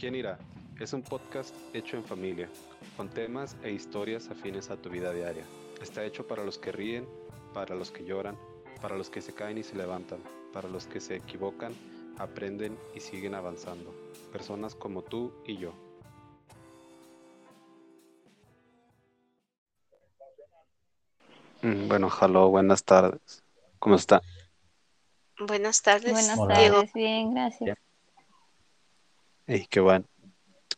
¿Quién irá? Es un podcast hecho en familia, con temas e historias afines a tu vida diaria. Está hecho para los que ríen, para los que lloran, para los que se caen y se levantan, para los que se equivocan, aprenden y siguen avanzando. Personas como tú y yo. Mm, Bueno, hello, buenas tardes. ¿Cómo está? Buenas tardes, Buenas Hola. Tardes, bien, gracias. Ey, qué bueno.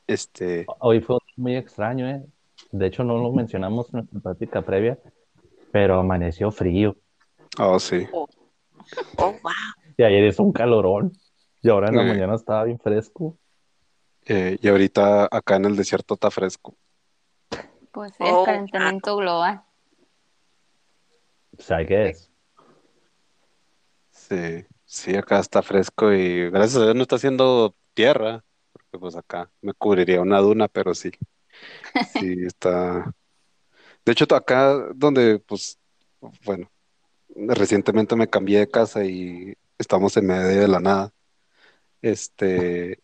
Este, Hoy fue muy extraño, ¿eh? De hecho, no lo mencionamos en nuestra práctica previa, pero amaneció frío. oh sí. Oh, wow. Y ayer hizo un calorón. Y ahora en la Eh. mañana estaba bien fresco. Eh, y ahorita acá en el desierto está fresco. Pues Oh, el calentamiento global. O sea, ¿qué es? Sí, sí, acá está fresco y gracias a Dios no está haciendo tierra, pues acá me cubriría una duna, pero sí, sí está. De hecho, acá donde, pues, bueno, recientemente me cambié de casa y estamos en medio de la nada. Este,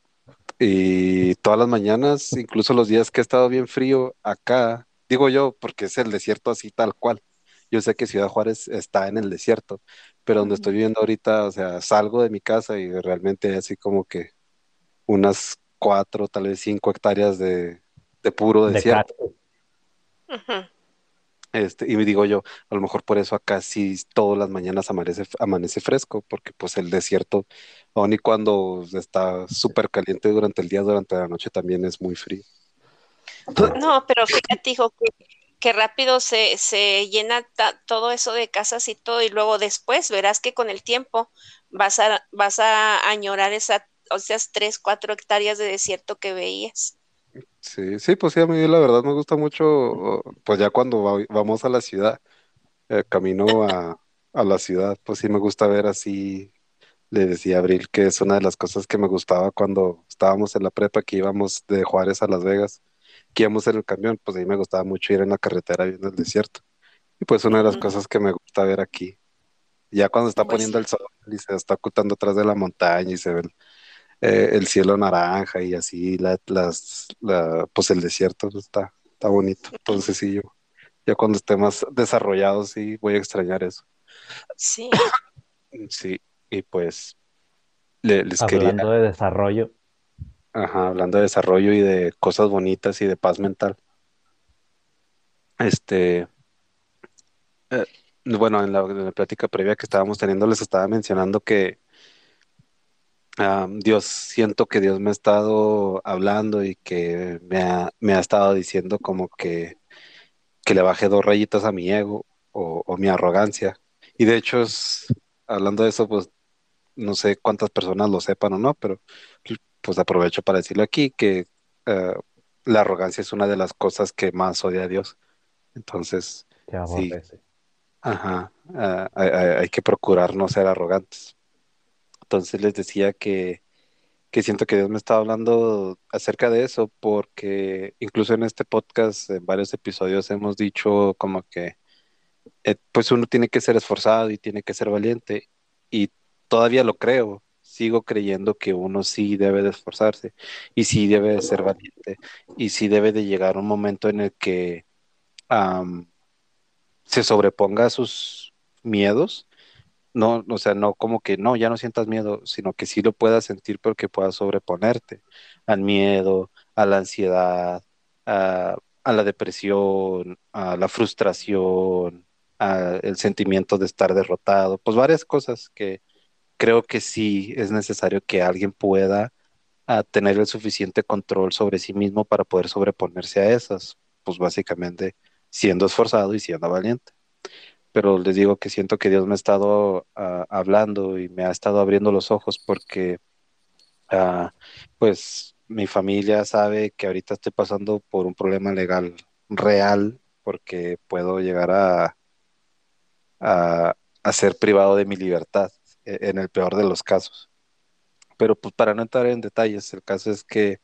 y todas las mañanas, incluso los días que ha estado bien frío, acá, digo yo, porque es el desierto así tal cual. Yo sé que Ciudad Juárez está en el desierto, pero donde estoy viviendo ahorita, o sea, salgo de mi casa y realmente así como que unas cuatro, tal vez cinco hectáreas de, de puro De desierto. Este, y me digo yo, a lo mejor por eso acá sí todas las mañanas amanece, amanece fresco, porque pues el desierto, aun y cuando está súper caliente durante el día, durante la noche también es muy frío. No, pero fíjate, hijo, que, que rápido se, se llena ta- todo eso de casas y todo, y luego después verás que con el tiempo vas a, vas a añorar esa, o sea, tres, cuatro hectáreas de desierto que veías. Sí, sí, pues sí, a mí la verdad me gusta mucho, pues ya cuando va- vamos a la ciudad, eh, camino a, a la ciudad, pues sí me gusta ver así, le decía a Abril que es una de las cosas que me gustaba cuando estábamos en la prepa, que íbamos de Juárez a Las Vegas, que íbamos en el camión, pues ahí me gustaba mucho ir en la carretera viendo el desierto. Y pues una de las cosas que me gusta ver aquí, ya cuando está Pues poniendo sí. el sol y se está ocultando atrás de la montaña y se ve el, eh, el cielo naranja y así, la, las, la- pues el desierto pues, está, está bonito. Entonces sí, yo ya cuando esté más desarrollado sí voy a extrañar eso. Sí, Sí, y pues le- les quería, Hablando de desarrollo, ajá, hablando de desarrollo y de cosas bonitas y de paz mental. Este, eh, bueno, en la, en la plática previa que estábamos teniendo les estaba mencionando que ah, Dios, siento que Dios me ha estado hablando y que me ha, me ha estado diciendo como que, que le baje dos rayitas a mi ego o, o mi arrogancia. Y de hecho, es, hablando de eso, pues no sé cuántas personas lo sepan o no, pero pues aprovecho para decirlo aquí que eh, la arrogancia es una de las cosas que más odia a Dios. Entonces, aborrece. ajá, ah, hay, hay- hay que procurar no ser arrogantes. Entonces les decía que, que siento que Dios me está hablando acerca de eso, porque incluso en este podcast, en varios episodios hemos dicho como que eh, pues uno tiene que ser esforzado y tiene que ser valiente, y todavía lo creo, sigo creyendo que uno sí debe de esforzarse, y sí debe de ser valiente, y sí debe de llegar un momento en el que se sobreponga a sus miedos no, o sea, no como que no, ya no sientas miedo, sino que sí lo puedas sentir porque puedas sobreponerte al miedo, a la ansiedad, a, la depresión, a la frustración, al sentimiento de estar derrotado, pues varias cosas que creo que sí es necesario que alguien pueda tener el suficiente control sobre sí mismo para poder sobreponerse a esas, pues básicamente siendo esforzado y siendo valiente pero les digo que siento que Dios me ha estado ah, hablando y me ha estado abriendo los ojos porque ah, pues mi familia sabe que ahorita estoy pasando por un problema legal real porque puedo llegar a, a, ser privado de mi libertad eh, en el peor de los casos. Pero pues para no entrar en detalles, el caso es que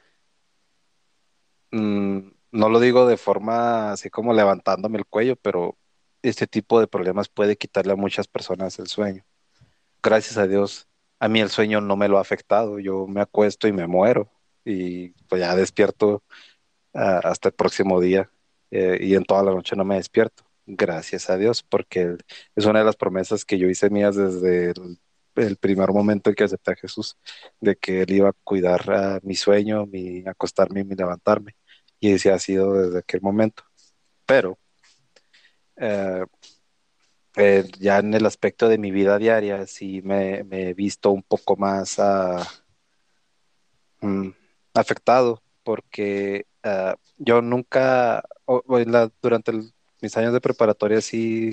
mm, no lo digo de forma así como levantándome el cuello, pero este tipo de problemas puede quitarle a muchas personas el sueño. Gracias a Dios, a mí el sueño no me lo ha afectado. Yo me acuesto y me muero y pues ya despierto ah, hasta el próximo día eh, y en toda la noche no me despierto. Gracias a Dios, porque es una de las promesas que yo hice mías desde el, primer momento en que acepté a Jesús, de que Él iba a cuidar mi sueño, mi acostarme y mi levantarme. Y ese ha sido desde aquel momento. Pero eh, eh, ya en el aspecto de mi vida diaria, sí me, he visto un poco más mm, afectado, porque ah, yo nunca, durante el- mis años de preparatoria, sí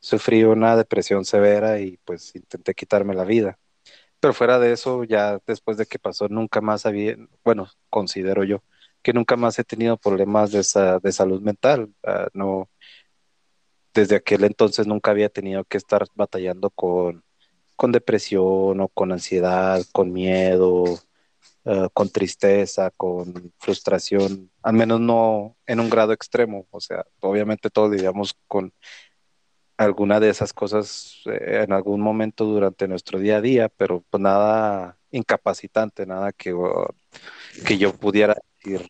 sufrí una depresión severa y pues intenté quitarme la vida. Pero fuera de eso, ya después de que pasó, nunca más había, bueno, considero yo que nunca más he tenido problemas de, de salud mental. Ah, no, desde aquel entonces nunca había tenido que estar batallando con, con depresión o con ansiedad, con miedo, eh, con tristeza, con frustración, al menos no en un grado extremo. O sea, obviamente todos lidiamos con alguna de esas cosas eh, en algún momento durante nuestro día a día, pero pues nada incapacitante, nada que, que yo pudiera decir,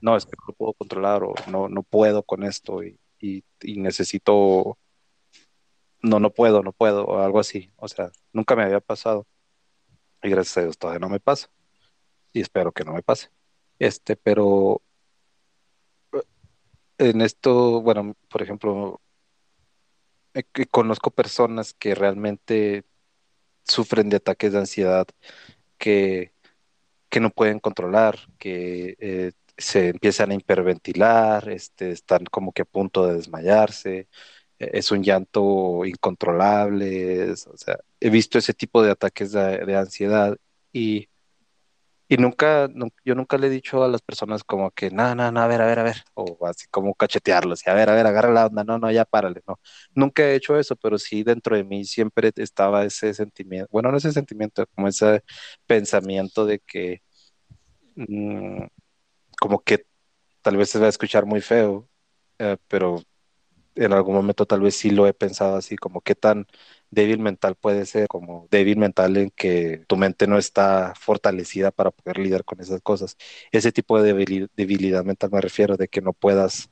no, es que no lo puedo controlar o no, no puedo con esto y, y, necesito, no, no puedo, no puedo, o algo así. O sea, nunca me había pasado y gracias a Dios todavía no me pasa y espero que no me pase. Este, pero eh, en esto, bueno, por ejemplo, eh, conozco personas que realmente sufren de ataques de ansiedad que, que no pueden controlar, que eh, se empiezan a hiperventilar, este, están como que a punto de desmayarse, eh, es un llanto incontrolable, es- o sea, he visto ese tipo de ataques de, de ansiedad y, y nunca, nun- yo nunca le he dicho a las personas como que, no, no, no, a ver, a ver, a ver, o así como cachetearlos, y a ver, a ver, agarra la onda, no, no, ya párale, no. Nunca he hecho eso, pero sí dentro de mí siempre estaba ese sentimiento, bueno, no ese sentimiento, como ese pensamiento de que mm, como que tal vez se va a escuchar muy feo, eh, pero en algún momento tal vez sí lo he pensado así, como qué tan débil mental puede ser, como débil mental en que tu mente no está fortalecida para poder lidiar con esas cosas. Ese tipo de debili- debilidad mental me refiero, de que no puedas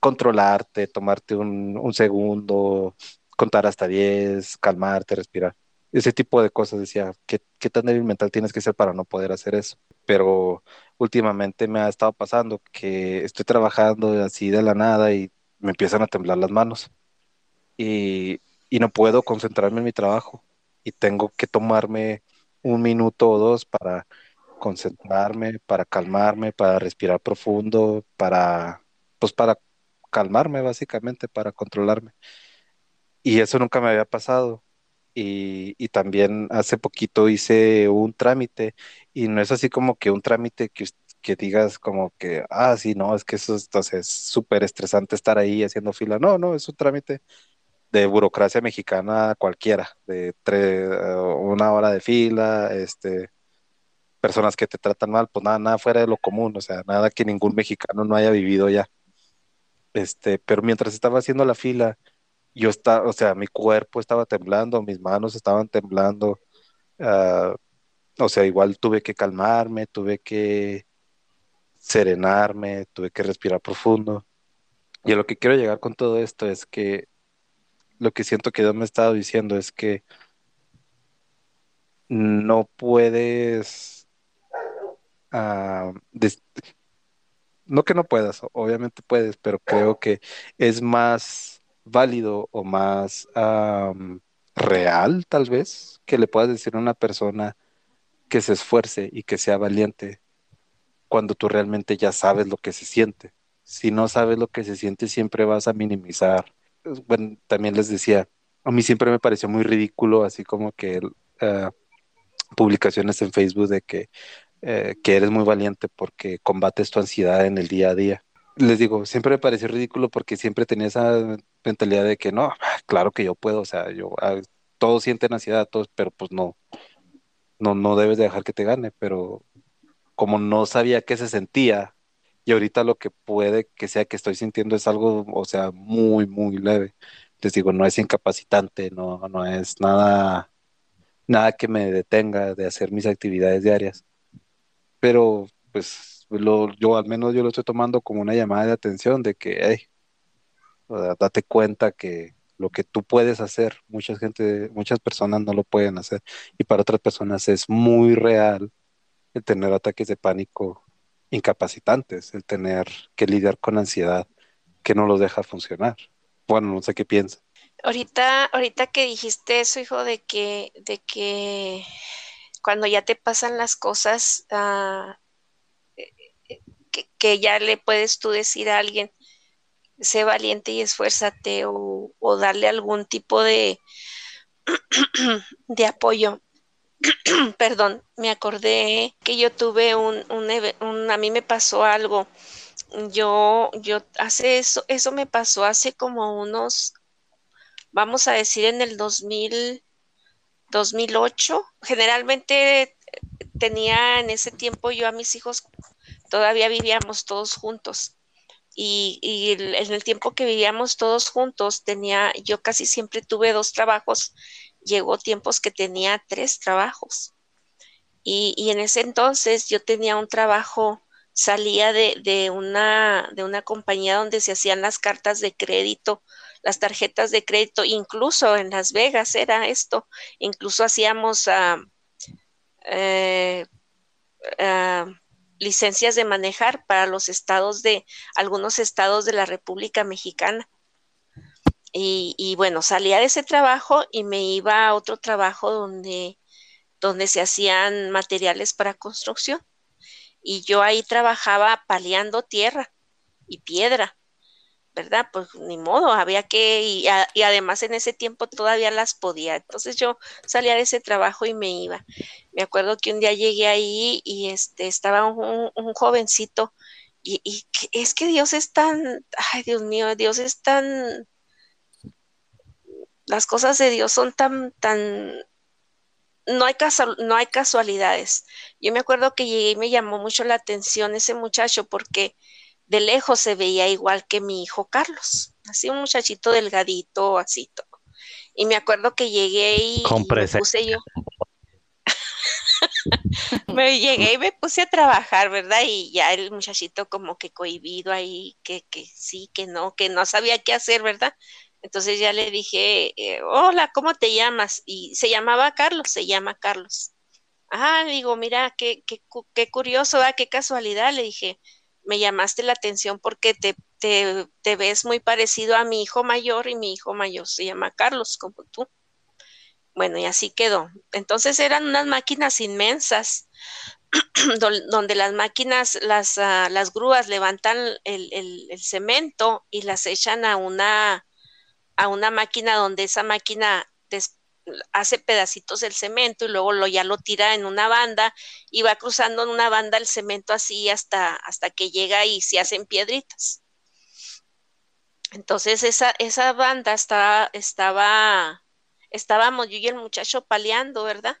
controlarte, tomarte un, un segundo, contar hasta 10, calmarte, respirar. Ese tipo de cosas, decía, ¿qué, qué tan débil mental tienes que ser para no poder hacer eso? Pero últimamente me ha estado pasando que estoy trabajando así de la nada y me empiezan a temblar las manos y, no puedo concentrarme en mi trabajo y tengo que tomarme un minuto o dos para concentrarme, para calmarme, para respirar profundo, para, pues para calmarme básicamente, para controlarme. Y eso nunca me había pasado. Y, y también hace poquito hice un trámite y no es así como que un trámite que, que digas como que, ah, sí, no, es que eso es, o sea, es súper estresante estar ahí haciendo fila. No, no, es un trámite de burocracia mexicana cualquiera, de tre- eh, una hora de fila, este, personas que te tratan mal, pues nada, nada fuera de lo común, o sea, nada que ningún mexicano no haya vivido ya. Este, pero mientras estaba haciendo la fila, yo estaba, o sea, mi cuerpo estaba temblando, mis manos estaban temblando, ah, o sea, igual tuve que calmarme, tuve que serenarme, tuve que respirar profundo. Y a lo que quiero llegar con todo esto es que lo que siento que Dios me ha estado diciendo es que no puedes, ah, no que no puedas, obviamente puedes, pero creo que es más válido o más am, real, tal vez, que le puedas decir a una persona que se esfuerce y que sea valiente cuando tú realmente ya sabes lo que se siente. Si no sabes lo que se siente, siempre vas a minimizar. Bueno, también les decía, a mí siempre me pareció muy ridículo, así como que eh, publicaciones en Facebook de que, eh, que eres muy valiente porque combates tu ansiedad en el día a día. Les digo, siempre me pareció ridículo porque siempre tenía esa mentalidad de que no, claro que yo puedo, o sea, yo, ah, todos sienten ansiedad, todos, pero pues no, no, no debes de dejar que te gane, pero como no sabía qué se sentía, y ahorita lo que puede que sea que estoy sintiendo es algo, o sea, muy, muy leve. Les digo, no es incapacitante, no, no es nada, nada que me detenga de hacer mis actividades diarias. pero pues lo, yo al menos yo lo estoy tomando como una llamada de atención de que, hey, date cuenta que lo que tú puedes hacer, mucha gente, muchas personas no lo pueden hacer y para otras personas es muy real el tener ataques de pánico incapacitantes, el tener que lidiar con ansiedad que no los deja funcionar. Bueno, no sé qué piensa. Ahorita, ahorita que dijiste eso, hijo, de que, de que cuando ya te pasan las cosas, eh, que, ya le puedes tú decir a alguien, sé valiente y esfuérzate, o, o darle algún tipo de, de apoyo. Perdón, me acordé que yo tuve un, un, un, a mí me pasó algo. Yo, yo hace eso, eso me pasó hace como unos vamos a decir en el 2000, 2008. Generalmente eh, tenía en ese tiempo yo a mis hijos, todavía vivíamos todos juntos. Y, en el tiempo que vivíamos todos juntos, tenía, yo casi siempre tuve dos trabajos, llegó tiempos que tenía tres trabajos. Y, en ese entonces yo tenía un trabajo, salía de, una, de una compañía donde se hacían las cartas de crédito las tarjetas de crédito, incluso en Las Vegas era esto, incluso hacíamos uh, licencias de manejar para los estados de, algunos estados de la República Mexicana. Y, bueno, salía de ese trabajo y me iba a otro trabajo donde, donde se hacían materiales para construcción. Y yo ahí trabajaba paliando tierra y piedra. ¿Verdad? Pues ni modo, había que, y, además en ese tiempo todavía las podía. Entonces yo salía de ese trabajo y me iba. Me acuerdo que un día llegué ahí y este, estaba un, jovencito y, y es que Dios es tan, ay Dios mío, Dios es tan, las cosas de Dios son tan, tan, no hay, casual, no hay casualidades. Yo me acuerdo que llegué y me llamó mucho la atención ese muchacho porque de lejos se veía igual que mi hijo Carlos, así un muchachito delgadito, así todo. Y me acuerdo que llegué y, me puse yo. me llegué y me puse a trabajar, ¿verdad? Y ya el muchachito como que cohibido ahí, que, que sí, que no, que no sabía qué hacer, ¿verdad? Entonces ya le dije, eh, hola, ¿cómo te llamas? Y se llamaba Carlos, se llama Carlos. Ah, digo, mira, qué, qué, qué curioso, ¿verdad? qué casualidad, le dije me llamaste la atención porque te, te, te, ves muy parecido a mi hijo mayor y mi hijo mayor se llama Carlos, como tú. Bueno, y así quedó. Entonces eran unas máquinas inmensas, donde las máquinas, las, uh, las grúas levantan el, el, cemento y las echan a una, a una máquina donde esa máquina hace pedacitos del cemento y luego lo, ya lo tira en una banda y va cruzando en una banda el cemento así hasta, hasta que llega y se hacen piedritas. Entonces esa, esa banda estaba, estaba, estábamos yo y el muchacho paleando, ¿verdad?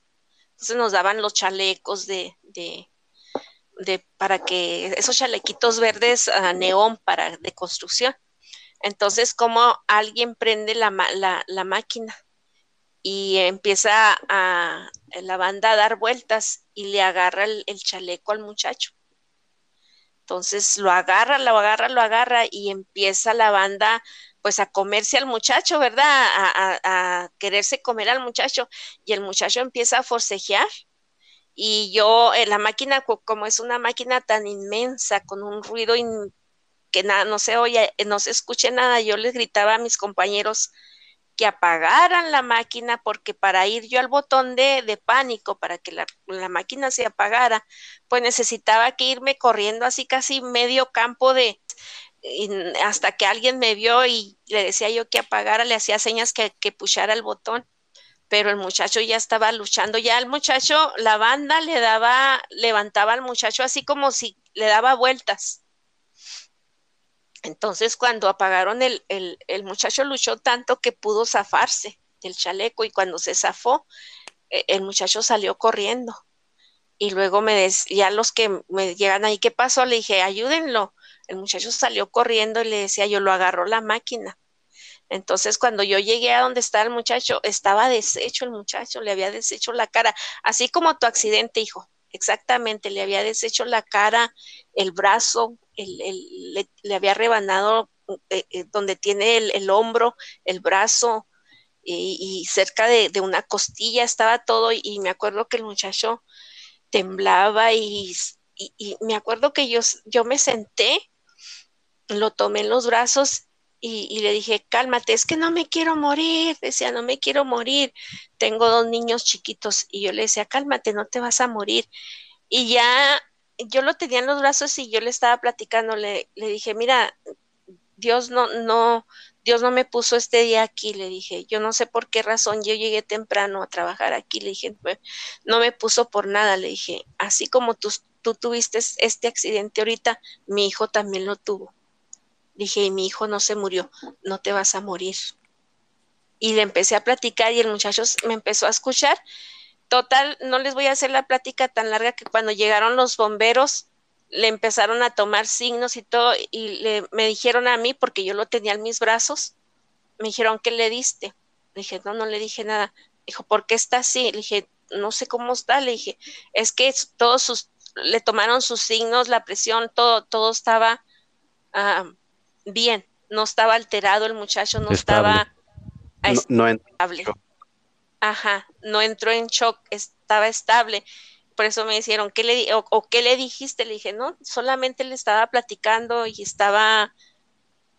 Entonces nos daban los chalecos de, de, para que, esos chalequitos verdes uh, neón para de construcción. Entonces, como alguien prende la, la, la máquina y empieza a la banda a dar vueltas y le agarra el, chaleco al muchacho. Entonces lo agarra, lo agarra, lo agarra y empieza la banda pues a comerse al muchacho, ¿verdad? A, a, a quererse comer al muchacho y el muchacho empieza a forcejear y yo, eh, la máquina, como es una máquina tan inmensa, con un ruido in, que nada, no se oye, no se escuche nada, yo les gritaba a mis compañeros, que apagaran la máquina porque para ir yo al botón de, de pánico, para que la, la, máquina se apagara, pues necesitaba que irme corriendo así casi medio campo de hasta que alguien me vio y le decía yo que apagara, le hacía señas que, que puchara el botón, pero el muchacho ya estaba luchando, ya el muchacho, la banda le daba, levantaba al muchacho así como si le daba vueltas entonces, cuando apagaron el, el, el, muchacho luchó tanto que pudo zafarse del chaleco y cuando se zafó, eh, el muchacho salió corriendo. Y luego me des, ya los que me llegan ahí, ¿qué pasó? Le dije, ayúdenlo. El muchacho salió corriendo y le decía, yo lo agarró la máquina. Entonces, cuando yo llegué a donde estaba el muchacho, estaba deshecho el muchacho, le había deshecho la cara, así como tu accidente, hijo. Exactamente, le había deshecho la cara, el brazo, le, había rebanado eh, eh, donde tiene el, hombro, el brazo, y, cerca de, una costilla estaba todo, y, me acuerdo que el muchacho temblaba y, me acuerdo que yo, yo me senté, lo tomé en los brazos y, le dije, cálmate, es que no me quiero morir, decía, no me quiero morir, tengo dos niños chiquitos y yo le decía, cálmate, no te vas a morir. Y ya yo lo tenía en los brazos y yo le estaba platicando, le, le dije, mira, Dios no, no, Dios no me puso este día aquí, le dije, yo no sé por qué razón yo llegué temprano a trabajar aquí, le dije, no me puso por nada, le dije, así como tú, tú tuviste este accidente ahorita, mi hijo también lo tuvo Dije, y mi hijo no se murió, no te vas a morir. Y le empecé a platicar y el muchacho me empezó a escuchar. Total, no les voy a hacer la plática tan larga que cuando llegaron los bomberos le empezaron a tomar signos y todo y le, me dijeron a mí, porque yo lo tenía en mis brazos, me dijeron, ¿qué le diste? Le dije, no, no le dije nada. Dijo, ¿por qué está así? Le dije, no sé cómo está. Le dije, es que todos sus, le tomaron sus signos, la presión, todo, todo estaba bien, no estaba alterado el muchacho, no estaba no, estable. Ajá, no entró en shock, estaba estable. Por eso me dijeron, ¿qué le, o, qué le dijiste? Le dije, no, solamente le estaba platicando y estaba,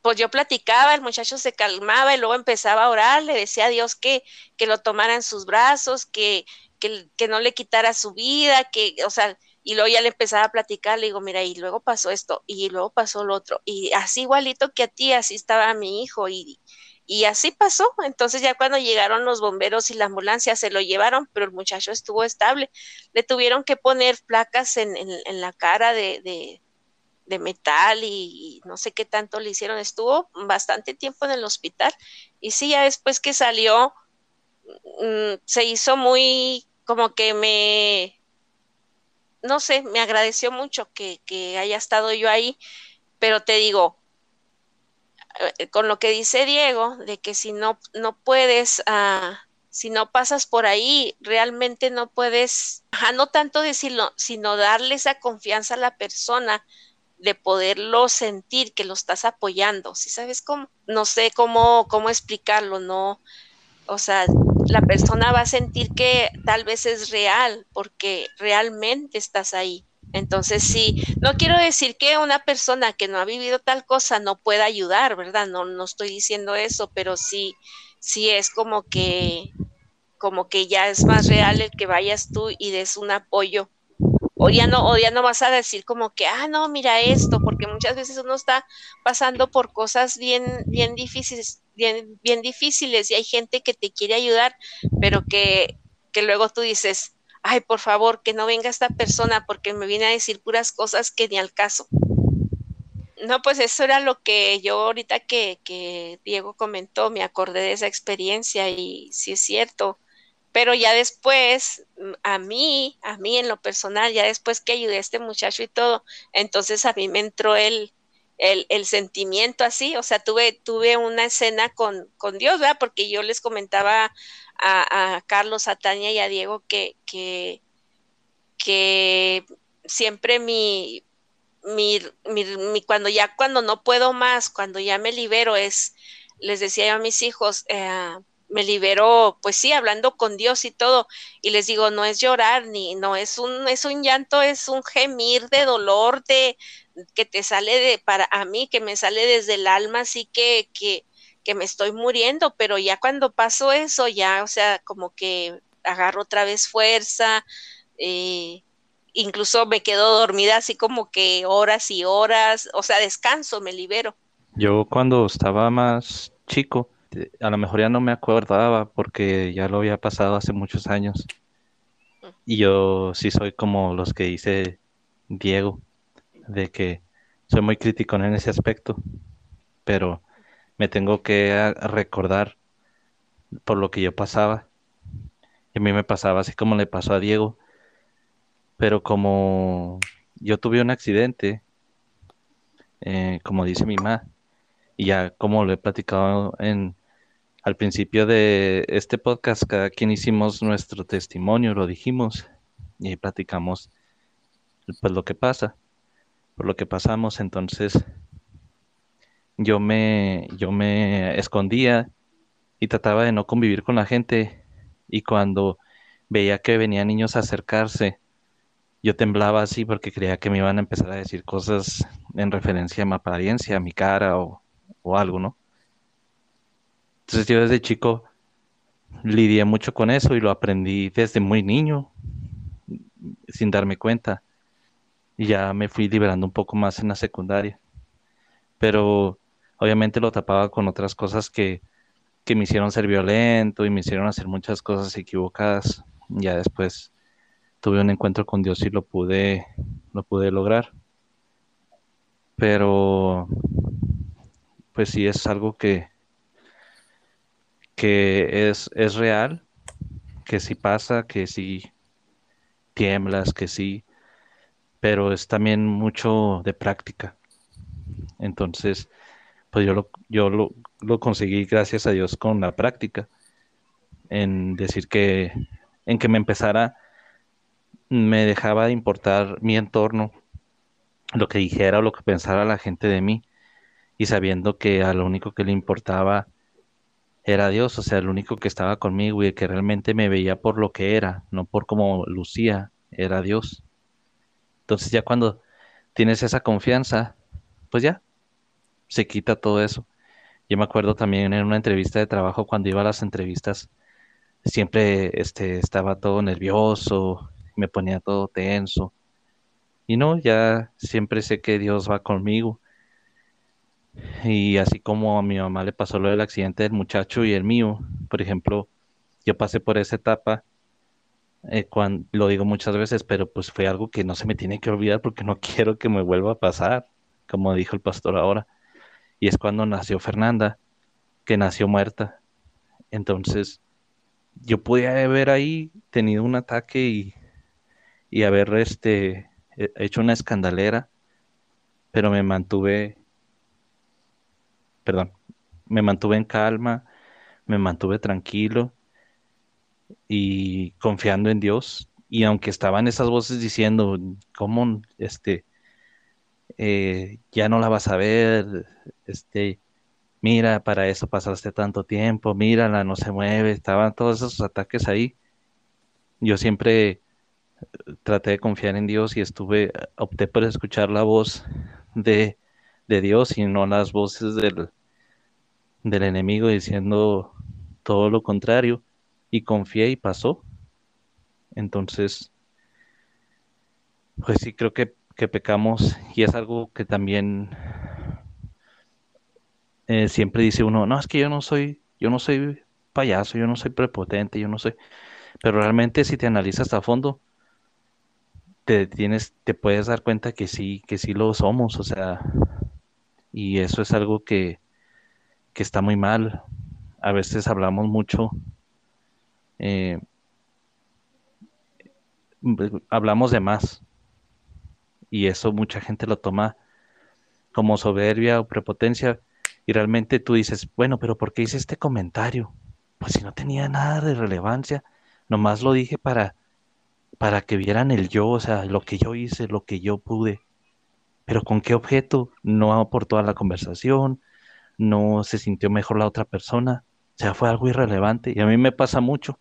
pues yo platicaba, el muchacho se calmaba y luego empezaba a orar, le decía a Dios que, que lo tomara en sus brazos, que, que, que no le quitara su vida, que, o sea, y luego ya le empezaba a platicar, le digo, mira, y luego pasó esto, y luego pasó lo otro, y así igualito que a ti, así estaba mi hijo, y, y así pasó. Entonces ya cuando llegaron los bomberos y la ambulancia se lo llevaron, pero el muchacho estuvo estable. Le tuvieron que poner placas en, en, la cara de, de, metal y, no sé qué tanto le hicieron. Estuvo bastante tiempo en el hospital. Y sí, ya después que salió, mm, se hizo muy como que me no sé, me agradeció mucho que, haya estado yo ahí, pero te digo, eh, con lo que dice Diego, de que si no, no puedes, ah, si no pasas por ahí, realmente no puedes, no tanto decirlo, sino darle esa confianza a la persona de poderlo sentir que lo estás apoyando, ¿sí sabes cómo? No sé cómo, cómo explicarlo, no, o sea, la persona va a sentir que tal vez es real porque realmente estás ahí. Entonces, sí, no quiero decir que una persona que no ha vivido tal cosa no pueda ayudar, ¿verdad? No, no estoy diciendo eso, pero sí, sí es como que, como que ya es más real el que vayas tú y des un apoyo. O ya no, o ya no vas a decir como que, ah, no, mira esto, porque muchas veces uno está pasando por cosas bien, bien difíciles, bien, bien difíciles y hay gente que te quiere ayudar, pero que, que luego tú dices, ay, por favor, que no venga esta persona porque me viene a decir puras cosas que ni al caso. No, pues eso era lo que yo ahorita que, que Diego comentó, me acordé de esa experiencia y sí es cierto. Pero ya después, a mí, a mí en lo personal, ya después que ayudé a este muchacho y todo, entonces a mí me entró el, el, sentimiento así, o sea, tuve, tuve una escena con, con Dios, ¿verdad? Porque yo les comentaba a, Carlos, a Tania y a Diego que, que, que siempre mi, mi, mi, cuando ya, cuando no puedo más, cuando ya me libero, es, les decía yo a mis hijos, eh, me libero, pues sí, hablando con Dios y todo, y les digo, no es llorar, ni, no, es un, es un llanto, es un gemir de dolor, de, que te sale de, para a mí, que me sale desde el alma, así que, que, que me estoy muriendo, pero ya cuando pasó eso, ya, o sea, como que agarro otra vez fuerza, eh, incluso me quedo dormida así como que horas y horas, o sea, descanso, me libero. Yo cuando estaba más chico, a lo mejor ya no me acordaba porque ya lo había pasado hace muchos años. Y yo sí soy como los que dice Diego, de que soy muy crítico en ese aspecto, pero me tengo que recordar por lo que yo pasaba. Y a mí me pasaba así como le pasó a Diego, pero como yo tuve un accidente, eh, como dice mi mamá, y ya como lo he platicado en, al principio de este podcast, cada quien hicimos nuestro testimonio, lo dijimos y platicamos pues lo que pasa, por lo que pasamos, entonces yo me, yo me escondía y trataba de no convivir con la gente y cuando veía que venían niños a acercarse, yo temblaba así porque creía que me iban a empezar a decir cosas en referencia a mi apariencia, a mi cara o, o algo, ¿no? Entonces yo desde chico lidié mucho con eso y lo aprendí desde muy niño, sin darme cuenta. Y ya me fui liberando un poco más en la secundaria. Pero obviamente lo tapaba con otras cosas que, que me hicieron ser violento y me hicieron hacer muchas cosas equivocadas. Ya después tuve un encuentro con Dios y lo pude, lo pude lograr. Pero, pues sí es algo que, que es, es real, que sí pasa, que sí tiemblas, que sí, pero es también mucho de práctica. Entonces, pues yo lo, yo lo, lo conseguí gracias a Dios con la práctica, en decir que, en que me empezara, me dejaba de importar mi entorno, lo que dijera o lo que pensara la gente de mí, y sabiendo que a lo único que le importaba era Dios, o sea, el único que estaba conmigo y que realmente me veía por lo que era, no por cómo lucía, era Dios. Entonces ya cuando tienes esa confianza, pues ya, se quita todo eso. Yo me acuerdo también en una entrevista de trabajo, cuando iba a las entrevistas, siempre este, estaba todo nervioso, me ponía todo tenso. Y no, ya siempre sé que Dios va conmigo y así como a mi mamá le pasó lo del accidente del muchacho y el mío, por ejemplo, yo pasé por esa etapa, eh, cuando, lo digo muchas veces, pero pues fue algo que no se me tiene que olvidar porque no quiero que me vuelva a pasar, como dijo el pastor ahora. Y es cuando nació Fernanda, que nació muerta. Entonces, yo pude haber ahí tenido un ataque y, y haber este, hecho una escandalera, pero me mantuve perdón, me mantuve en calma, me mantuve tranquilo y confiando en Dios. Y aunque estaban esas voces diciendo, ¿cómo este, eh, ya no la vas a ver? Este, mira, para eso pasaste tanto tiempo, mírala, no se mueve, estaban todos esos ataques ahí. Yo siempre eh, traté de confiar en Dios y estuve, opté por escuchar la voz de, de Dios y no las voces del, del enemigo diciendo todo lo contrario y confié y pasó. Entonces, pues sí creo que, pecamos y es algo que también eh, siempre dice uno, no, es que yo no soy, yo no soy payaso, yo no soy prepotente, yo no soy, pero realmente si te analizas a fondo, te tienes, te puedes dar cuenta que sí, que sí lo somos, o sea, y eso es algo que, que está muy mal. A veces hablamos mucho, eh, hablamos de más y eso mucha gente lo toma como soberbia o prepotencia y realmente tú dices, bueno, pero ¿por qué hice este comentario? Pues si no tenía nada de relevancia, nomás lo dije para para que vieran el yo, o sea, lo que yo hice, lo que yo pude. Pero ¿con qué objeto? No aportó a la conversación, no se sintió mejor la otra persona, o sea, fue algo irrelevante y a mí me pasa mucho.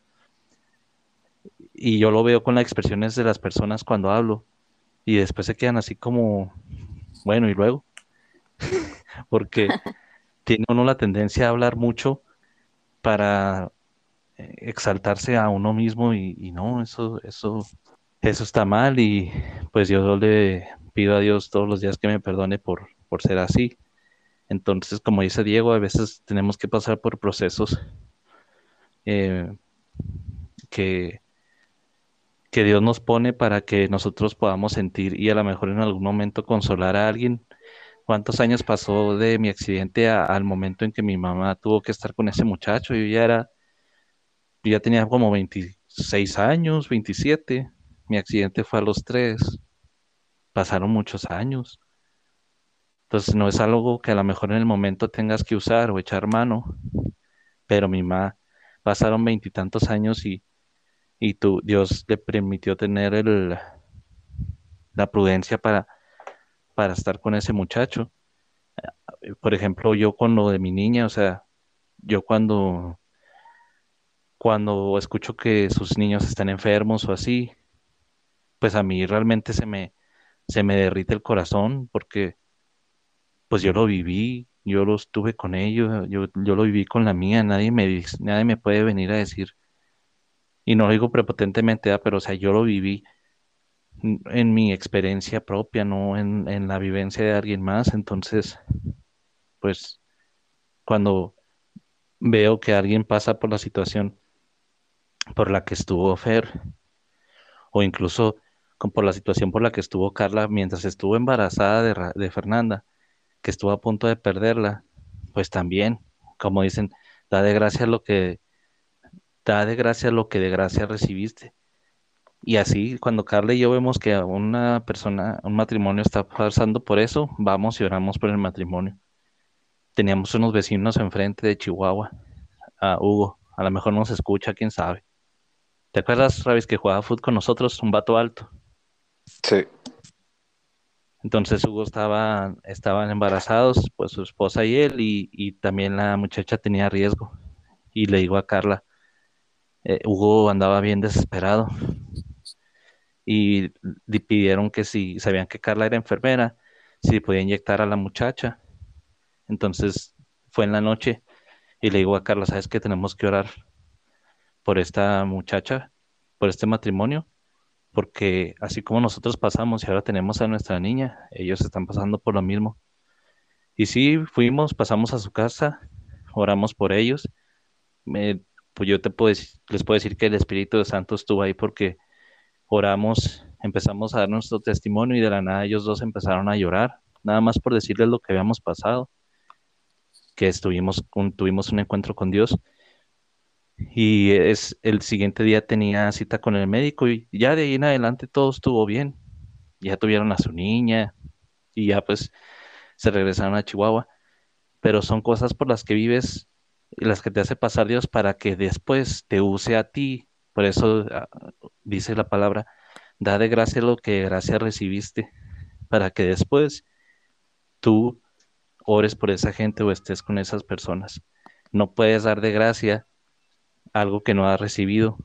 Y yo lo veo con las expresiones de las personas cuando hablo y después se quedan así como, bueno, y luego, porque tiene uno la tendencia a hablar mucho para eh, exaltarse a uno mismo y, no, eso, eso, eso está mal y pues yo le pido a Dios todos los días que me perdone por, por ser así. Entonces, como dice Diego, a veces tenemos que pasar por procesos eh, que, que Dios nos pone para que nosotros podamos sentir y a lo mejor en algún momento consolar a alguien. ¿Cuántos años pasó de mi accidente al momento en que mi mamá tuvo que estar con ese muchacho? Yo ya era, ya tenía como 26 años, 27. Mi accidente fue a los 3. Pasaron muchos años. Entonces no es algo que a lo mejor en el momento tengas que usar o echar mano, pero mi mamá pasaron veintitantos años y, y Dios le permitió tener el, la prudencia para, para estar con ese muchacho. Por ejemplo, yo con lo de mi niña, o sea, yo cuando, cuando escucho que sus niños están enfermos o así, pues a mí realmente se me, se me derrite el corazón porque pues yo lo viví, yo lo estuve con ellos, yo, yo lo viví con la mía, nadie me, nadie me puede venir a decir, y no lo digo prepotentemente, pero o sea, yo lo viví en mi experiencia propia, no en, en la vivencia de alguien más, entonces, pues cuando veo que alguien pasa por la situación por la que estuvo Fer, o incluso por la situación por la que estuvo Carla mientras estuvo embarazada de, de Fernanda, que estuvo a punto de perderla, pues también, como dicen, da de gracia lo que da de gracia lo que de gracia recibiste. Y así, cuando Carla y yo vemos que una persona, un matrimonio está pasando por eso, vamos y oramos por el matrimonio. Teníamos unos vecinos enfrente de Chihuahua, a Hugo, a lo mejor nos escucha, quién sabe. ¿Te acuerdas, Ravis, que jugaba fútbol con nosotros, un vato alto? Sí. Entonces Hugo estaba, estaban embarazados, pues su esposa y él, y, también la muchacha tenía riesgo. Y le digo a Carla, eh, Hugo andaba bien desesperado. Y le pidieron que si sabían que Carla era enfermera, si podía inyectar a la muchacha. Entonces fue en la noche y le digo a Carla, ¿sabes que tenemos que orar por esta muchacha, por este matrimonio? Porque así como nosotros pasamos y ahora tenemos a nuestra niña, ellos están pasando por lo mismo. Y sí, fuimos, pasamos a su casa, oramos por ellos. pues yo te puedo les puedo decir que el Espíritu Santo estuvo ahí porque oramos, empezamos a dar nuestro testimonio y de la nada ellos dos empezaron a llorar, nada más por decirles lo que habíamos pasado, que estuvimos, tuvimos un encuentro con Dios y es el siguiente día tenía cita con el médico y ya de ahí en adelante todo estuvo bien. Ya tuvieron a su niña y ya pues se regresaron a Chihuahua. Pero son cosas por las que vives y las que te hace pasar Dios para que después te use a ti. Por eso ah, dice la palabra, da de gracia lo que gracia recibiste, para que después tú ores por esa gente o estés con esas personas. No puedes dar de gracia algo que no has recibido.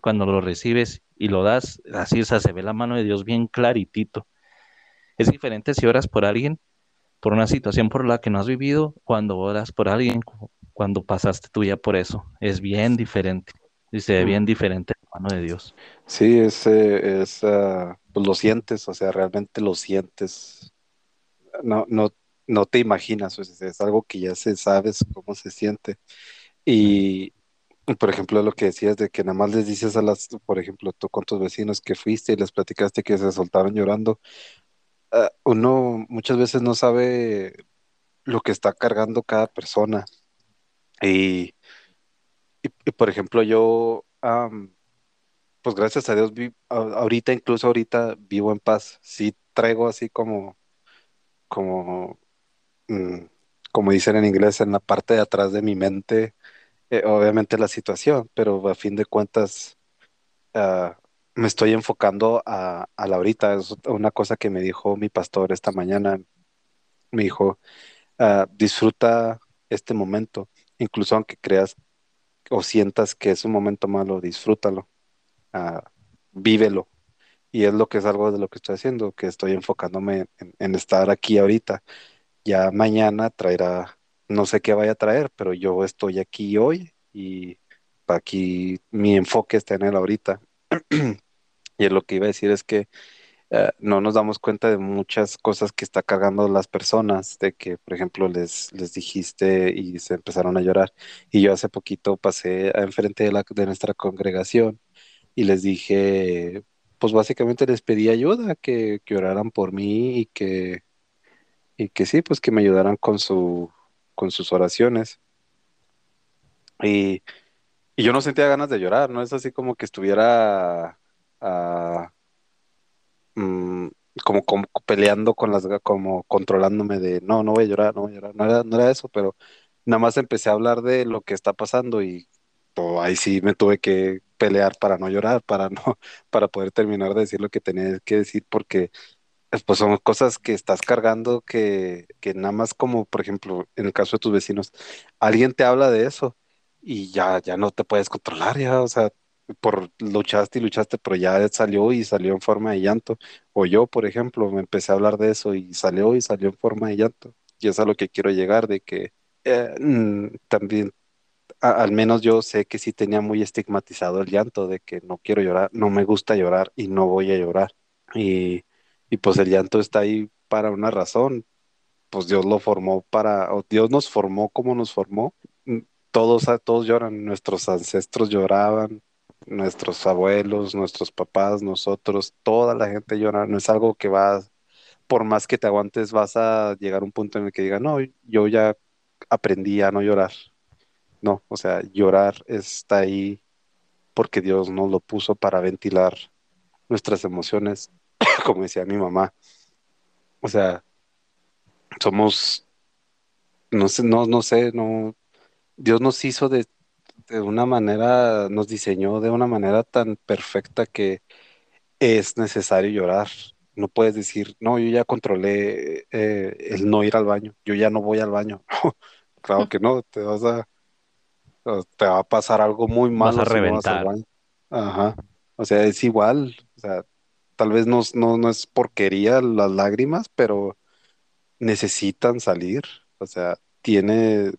Cuando lo recibes y lo das, así se ve la mano de Dios bien claritito. Es diferente si oras por alguien, por una situación por la que no has vivido, cuando oras por alguien, cuando pasaste tú ya por eso. Es bien diferente. Y se ve bien diferente la mano de Dios. Sí, es, eh, es ah, pues lo sientes, o sea, realmente lo sientes. No, no, no te imaginas, es, es algo que ya se sabes cómo se siente. Y, por ejemplo, lo que decías de que nada más les dices a las, por ejemplo, tú con tus vecinos que fuiste y les platicaste que se soltaron llorando, ah, uno muchas veces no sabe lo que está cargando cada persona. Y, y, por ejemplo, yo, pues gracias a Dios, ahorita, incluso ahorita, vivo en paz. Sí traigo así como, como, mm, como dicen en inglés, en la parte de atrás de mi mente eh, obviamente la situación, pero a fin de cuentas ah, me estoy enfocando a, a la ahorita. Es una cosa que me dijo mi pastor esta mañana. Me dijo, ah, disfruta este momento, incluso aunque creas o sientas que es un momento malo, disfrútalo, uh, vívelo. Y es lo que es algo de lo que estoy haciendo, que estoy enfocándome en estar aquí ahorita. Ya mañana traerá no sé qué vaya a traer, pero yo estoy aquí hoy y aquí mi enfoque está en él ahorita. y lo que iba a decir es que eh, no nos damos cuenta de muchas cosas que está cargando las personas, de que, por ejemplo, les, les dijiste y se empezaron a llorar. Y yo hace poquito pasé enfrente de, la, de nuestra congregación y les dije, pues básicamente les pedí ayuda, que, que oraran por mí y que, y que sí, pues que me ayudaran con su con sus oraciones. Y, yo no sentía ganas de llorar, no es así como que estuviera ah, mm, como, peleando con las, como controlándome de no, no voy a llorar, no voy a llorar, no era, no era eso, pero nada más empecé a hablar de lo que está pasando y ahí sí me tuve que pelear para no llorar, para no, para poder terminar de decir lo que tenía que decir, porque pues son cosas que estás cargando que, que nada más como, por ejemplo, en el caso de tus vecinos, alguien te habla de eso y ya, ya no te puedes controlar, ya, o sea, por luchaste y luchaste, pero ya salió y salió en forma de llanto. O yo, por ejemplo, me empecé a hablar de eso y salió y salió en forma de llanto. Y es a lo que quiero llegar, de que eh, mm, también, al menos yo sé que sí tenía muy estigmatizado el llanto, de que no quiero llorar, no me gusta llorar y no voy a llorar. Y, y pues el llanto está ahí para una razón. Pues Dios lo formó para, o Dios nos formó como nos formó. Mm, todos, todos lloran, nuestros ancestros lloraban, nuestros abuelos, nuestros papás, nosotros, toda la gente llora, no es algo que va, por más que te aguantes, vas a llegar a un punto en el que diga, no, yo ya aprendí a no llorar. No, o sea, llorar está ahí porque Dios nos lo puso para ventilar nuestras emociones, como decía mi mamá. O sea, somos, no sé, no, no sé, no, Dios nos hizo de de una manera, nos diseñó de una manera tan perfecta que es necesario llorar. No puedes decir, no, yo ya controlé eh, el no ir al baño, yo ya no voy al baño. claro que no, te vas a, te va a pasar algo muy malo. Vas a reventar. Ajá. O sea, es igual, o sea, tal vez no, es porquería las lágrimas, pero necesitan salir. O sea, tiene,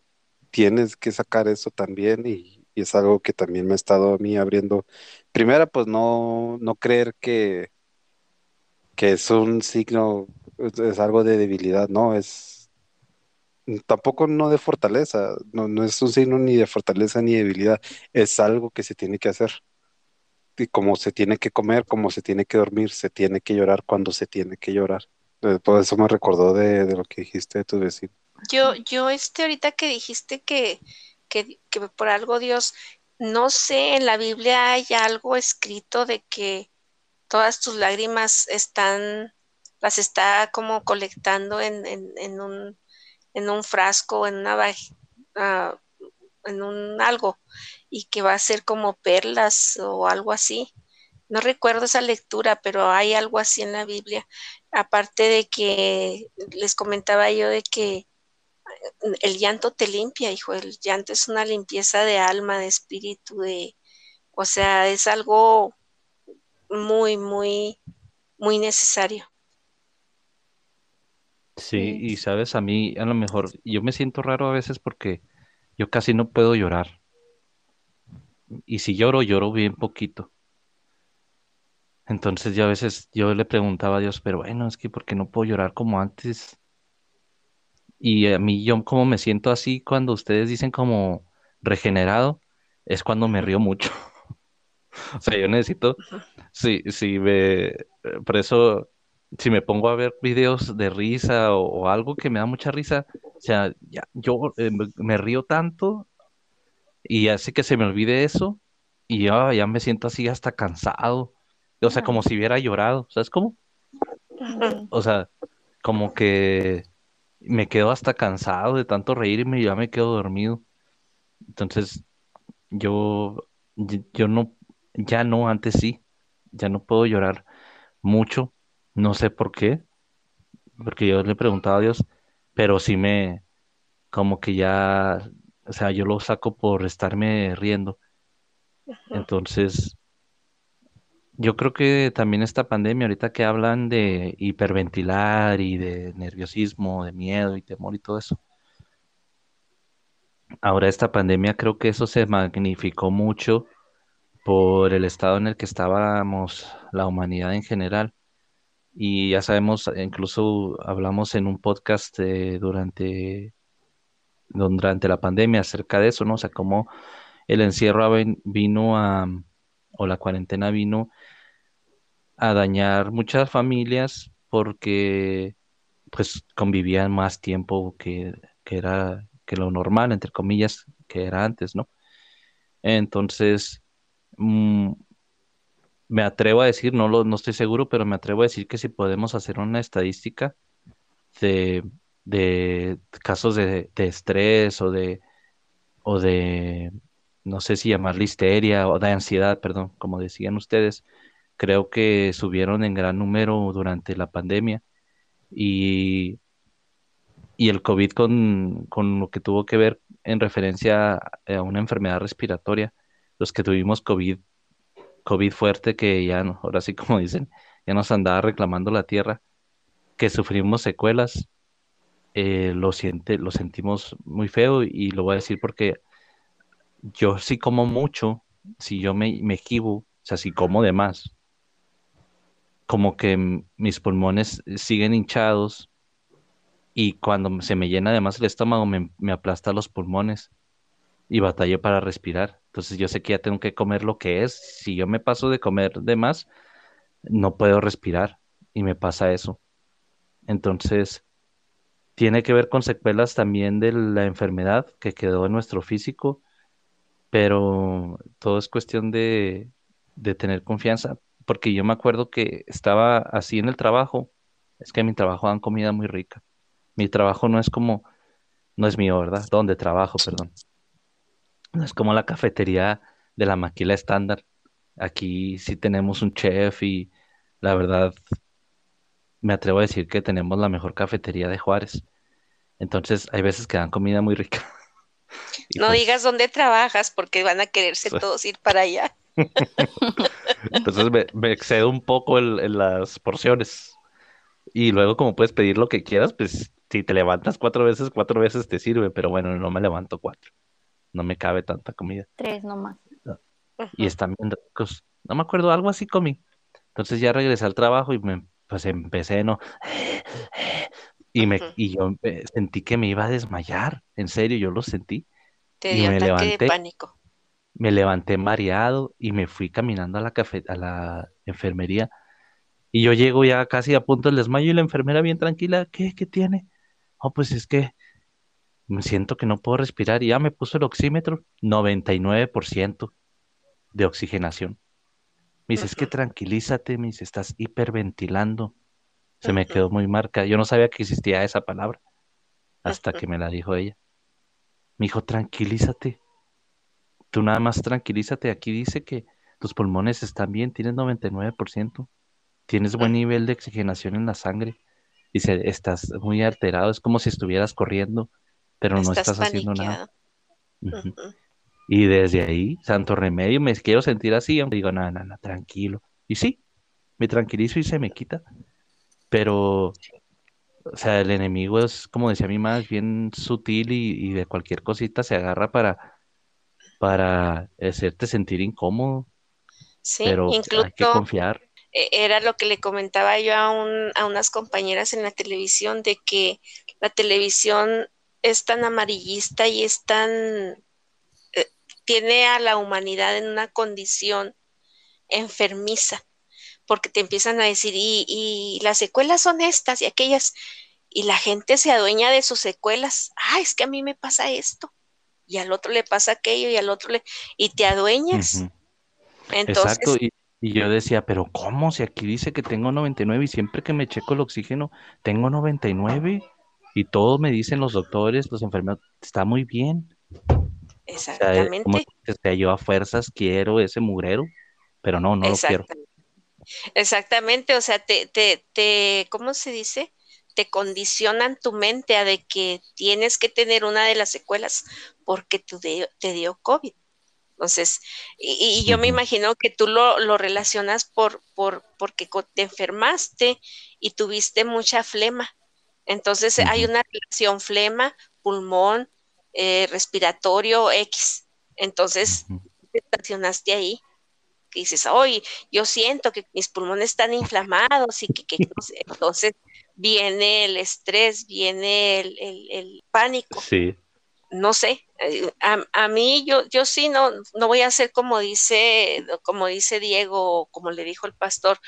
tienes que sacar eso también y, es algo que también me ha estado a mí abriendo. Primera, pues no, no creer que, que es un signo, es, algo de debilidad, no, es tampoco no de fortaleza, no, no es un signo ni de fortaleza ni de debilidad, es algo que se tiene que hacer. Y como se tiene que comer, como se tiene que dormir, se tiene que llorar cuando se tiene que llorar. Eh, por eso me recordó de, de lo que dijiste de tu vecino. Yo, yo, este, ahorita que dijiste que, que, por algo Dios, no sé, en la Biblia hay algo escrito de que todas tus lágrimas están, las está como colectando en, en, un, en un frasco, en una uh, en un algo, y que va a ser como perlas o algo así. No recuerdo esa lectura, pero hay algo así en la Biblia. Aparte de que les comentaba yo de que el llanto te limpia, hijo, el llanto es una limpieza de alma, de espíritu, de, o sea, es algo muy, muy, muy necesario. Sí, y sabes, a mí a lo mejor yo me siento raro a veces porque yo casi no puedo llorar. Y si lloro, lloro bien poquito. Entonces yo a veces yo le preguntaba a Dios, pero bueno, es que ¿por qué no puedo llorar como antes? Y a mí yo como me siento así cuando ustedes dicen como regenerado, es cuando me río mucho. O sea, yo necesito, sí, sí, me, por eso, si me pongo a ver videos de risa o, algo que me da mucha risa, o sea, ya, yo eh, me, río tanto y hace que se me olvide eso y ya, ya me siento así hasta cansado, o sea, como si hubiera llorado, ¿sabes cómo? O sea, como que me quedo hasta cansado de tanto reírme y ya me quedo dormido. Entonces, yo, yo no, ya no, antes sí, ya no puedo llorar mucho, no sé por qué, porque yo le preguntaba a Dios, pero sí me, como que ya, o sea, yo lo saco por estarme riendo. Entonces, yo creo que también esta pandemia, ahorita que hablan de hiperventilar y de nerviosismo, de miedo y temor y todo eso, ahora esta pandemia creo que eso se magnificó mucho por el estado en el que estábamos la humanidad en general. Y ya sabemos, incluso hablamos en un podcast durante, durante la pandemia acerca de eso, ¿no? O sea, cómo el encierro vino a, o la cuarentena vino a dañar muchas familias porque pues convivían más tiempo que, era que lo normal, entre comillas, que era antes, ¿no? Entonces, mm, me atrevo a decir, no, lo, no estoy seguro, pero me atrevo a decir que si podemos hacer una estadística de, de casos de, de estrés o de, o de, no sé si llamarle histeria o de ansiedad, perdón, como decían ustedes, creo que subieron en gran número durante la pandemia y, y el COVID con, con lo que tuvo que ver en referencia a una enfermedad respiratoria, los que tuvimos COVID, COVID fuerte, que ya, ahora sí como dicen, ya nos andaba reclamando la tierra, que sufrimos secuelas, eh, lo, siente, lo sentimos muy feo y lo voy a decir porque yo sí como mucho, si yo me, me o sea, si como de más, como que mis pulmones siguen hinchados y cuando se me llena de más el estómago me, me aplasta los pulmones y batallo para respirar. Entonces yo sé que ya tengo que comer lo que es. Si yo me paso de comer de más, no puedo respirar y me pasa eso. Entonces, tiene que ver con secuelas también de la enfermedad que quedó en nuestro físico, pero todo es cuestión de, tener confianza, porque yo me acuerdo que estaba así en el trabajo, es que mi trabajo dan comida muy rica. Mi trabajo no es como, no es mío, ¿verdad? Donde trabajo, perdón. No es como la cafetería de la maquila estándar. Aquí sí tenemos un chef y la verdad me atrevo a decir que tenemos la mejor cafetería de Juárez. Entonces hay veces que dan comida muy rica. no pues digas dónde trabajas porque van a quererse pues todos ir para allá. Entonces me, excedo un poco en, las porciones. Y luego como puedes pedir lo que quieras, pues si te levantas cuatro veces, cuatro veces te sirve, pero bueno, no me levanto cuatro. No me cabe tanta comida. Tres nomás. Y están bien ricos. No me acuerdo, algo así comí. Entonces ya regresé al trabajo y me, pues empecé, ¿no? Y, me, y yo sentí que me iba a desmayar, en serio, yo lo sentí. Te dio me levanté, de pánico. Me levanté mareado y me fui caminando a la, café, a la enfermería. Y yo llego ya casi a punto del desmayo y la enfermera bien tranquila, ¿qué? ¿Qué tiene? Oh, pues es que me siento que no puedo respirar y ya me puso el oxímetro, 99% de oxigenación. Me dice, es que tranquilízate, me dice, estás hiperventilando. Se me quedó muy marca. Yo no sabía que existía esa palabra hasta que me la dijo ella. Me dijo, tranquilízate. Tú nada más tranquilízate. Aquí dice que tus pulmones están bien, tienes 99%. Tienes buen nivel de oxigenación en la sangre. Dice, estás muy alterado. Es como si estuvieras corriendo, pero no estás haciendo nada. Y desde ahí, santo remedio, me quiero sentir así, digo, nada, nada, tranquilo. Y sí, me tranquilizo y se me quita. Pero, o sea, el enemigo es, como decía mi madre, bien sutil y, de cualquier cosita se agarra para, para hacerte sentir incómodo. Sí, pero incluso hay que confiar. E, era lo que le comentaba yo a, un, a unas compañeras en la televisión, de que la televisión es tan amarillista y es tan tiene a la humanidad en una condición enfermiza, porque te empiezan a decir, y, las secuelas son estas y aquellas, y la gente se adueña de sus secuelas, ah, es que a mí me pasa esto, y al otro le pasa aquello, y al otro le, y te adueñas. Entonces, Exacto, y, y, yo decía, pero ¿cómo? Si aquí dice que tengo 99 y siempre que me checo el oxígeno, tengo 99 y todos me dicen los doctores, los enfermeros, está muy bien. Exactamente. O sea, yo a fuerzas quiero ese mugrero, pero no, no lo quiero. Exactamente, o sea, te, te, te, ¿cómo se dice? Te condicionan tu mente a de que tienes que tener una de las secuelas porque te dio COVID. Entonces, y, yo me imagino que tú lo, lo relacionas por, por, porque te enfermaste y tuviste mucha flema. Entonces, hay una relación flema, pulmón, eh, respiratorio X. Entonces, te estacionaste ahí. Que dices, hoy yo siento que mis pulmones están inflamados y que, entonces viene el estrés, viene el, pánico. Sí. No sé, eh, a, mí yo, yo sí no, no voy a hacer como dice, como dice Diego, como le dijo el pastor,